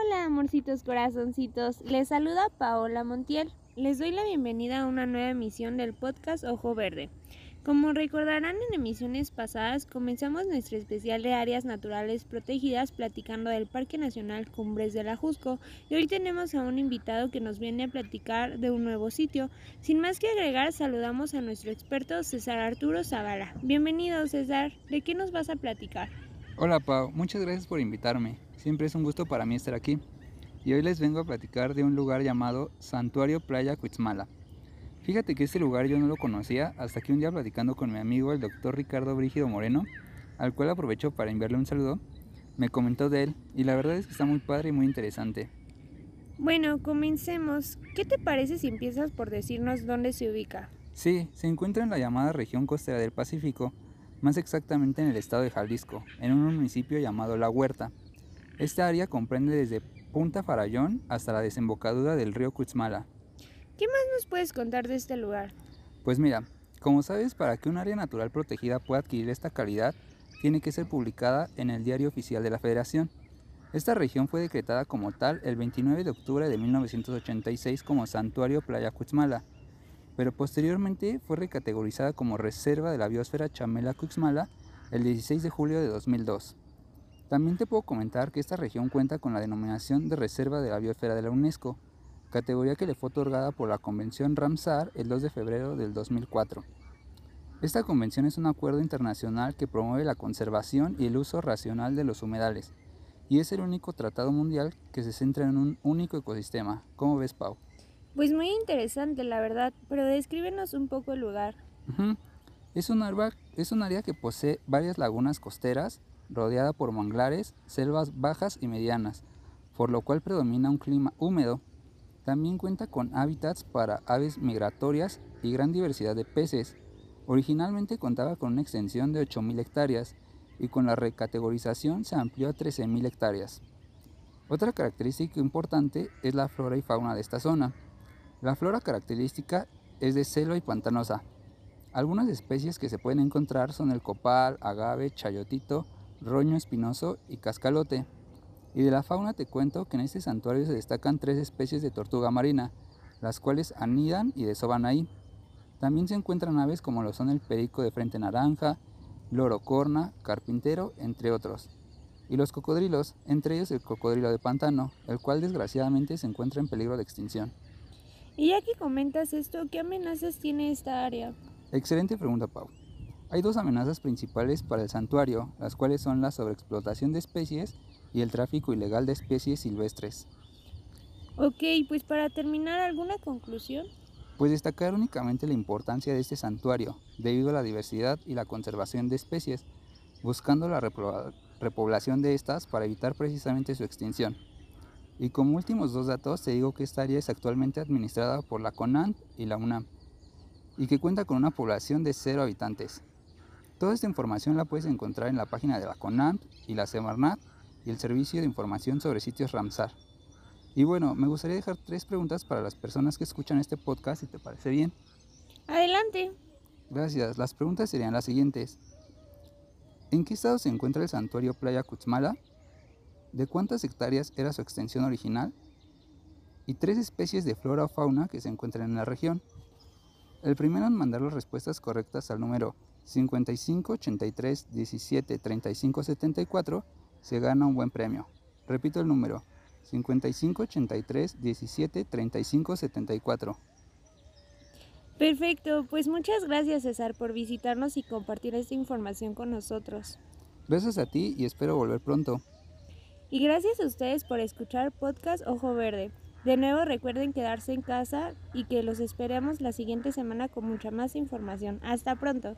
Hola, amorcitos corazoncitos. Les saluda Paola Montiel. Les doy la bienvenida a una nueva emisión del podcast Ojo Verde. Como recordarán en emisiones pasadas, comenzamos nuestro especial de áreas naturales protegidas platicando del Parque Nacional Cumbres de la Jusco y hoy tenemos a un invitado que nos viene a platicar de un nuevo sitio. Sin más que agregar, saludamos a nuestro experto César Arturo Zavala. Bienvenido César, ¿de qué nos vas a platicar? Hola Pau, muchas gracias por invitarme. Siempre es un gusto para mí estar aquí. Y hoy les vengo a platicar de un lugar llamado Santuario Playa Cuitzmala. Fíjate que este lugar yo no lo conocía hasta que un día platicando con mi amigo el doctor Ricardo Brígido Moreno, al cual aprovecho para enviarle un saludo, me comentó de él y la verdad es que está muy padre y muy interesante. Bueno, comencemos. ¿Qué te parece si empiezas por decirnos dónde se ubica? Sí, se encuentra en la llamada región costera del Pacífico, más exactamente en el estado de Jalisco, en un municipio llamado La Huerta. Esta área comprende desde Punta Farallón hasta la desembocadura del río Cuitzmala, ¿Qué más nos puedes contar de este lugar? Pues mira, como sabes, para que un área natural protegida pueda adquirir esta calidad, tiene que ser publicada en el Diario Oficial de la Federación. Esta región fue decretada como tal el 29 de octubre de 1986 como Santuario Playa Cuitzmala, pero posteriormente fue recategorizada como Reserva de la Biosfera Chamela Cuitzmala el 16 de julio de 2002. También te puedo comentar que esta región cuenta con la denominación de Reserva de la Biosfera de la UNESCO, categoría que le fue otorgada por la Convención Ramsar el 2 de febrero del 2004. Esta convención es un acuerdo internacional que promueve la conservación y el uso racional de los humedales, y es el único tratado mundial que se centra en un único ecosistema. ¿Cómo ves, Pau? Pues muy interesante, la verdad, pero descríbenos un poco el lugar. es, un área, es un área que posee varias lagunas costeras, rodeada por manglares, selvas bajas y medianas, por lo cual predomina un clima húmedo también cuenta con hábitats para aves migratorias y gran diversidad de peces. Originalmente contaba con una extensión de 8.000 hectáreas y con la recategorización se amplió a 13.000 hectáreas. Otra característica importante es la flora y fauna de esta zona. La flora característica es de selva y pantanosa. Algunas especies que se pueden encontrar son el copal, agave, chayotito, roño espinoso y cascalote. Y de la fauna te cuento que en este santuario se destacan tres especies de tortuga marina, las cuales anidan y desoban ahí. También se encuentran aves como lo son el perico de frente naranja, loro corna, carpintero, entre otros. Y los cocodrilos, entre ellos el cocodrilo de pantano, el cual desgraciadamente se encuentra en peligro de extinción. Y ya que comentas esto, ¿qué amenazas tiene esta área? Excelente pregunta, Pau. Hay dos amenazas principales para el santuario, las cuales son la sobreexplotación de especies y el tráfico ilegal de especies silvestres. Ok, pues para terminar, ¿alguna conclusión? Pues destacar únicamente la importancia de este santuario, debido a la diversidad y la conservación de especies, buscando la repoblación de estas para evitar precisamente su extinción. Y como últimos dos datos, te digo que esta área es actualmente administrada por la CONAN y la UNAM, y que cuenta con una población de cero habitantes. Toda esta información la puedes encontrar en la página de la CONAN y la Semarnat y el Servicio de Información sobre Sitios Ramsar. Y bueno, me gustaría dejar tres preguntas para las personas que escuchan este podcast, si te parece bien. Adelante. Gracias. Las preguntas serían las siguientes. ¿En qué estado se encuentra el santuario Playa Cutzmala? ¿De cuántas hectáreas era su extensión original? Y tres especies de flora o fauna que se encuentran en la región. El primero en mandar las respuestas correctas al número 55 83 17 35 74 se gana un buen premio. Repito el número, 55 83 17 35 74. Perfecto, pues muchas gracias César por visitarnos y compartir esta información con nosotros. Gracias a ti y espero volver pronto. Y gracias a ustedes por escuchar Podcast Ojo Verde. De nuevo recuerden quedarse en casa y que los esperemos la siguiente semana con mucha más información. Hasta pronto.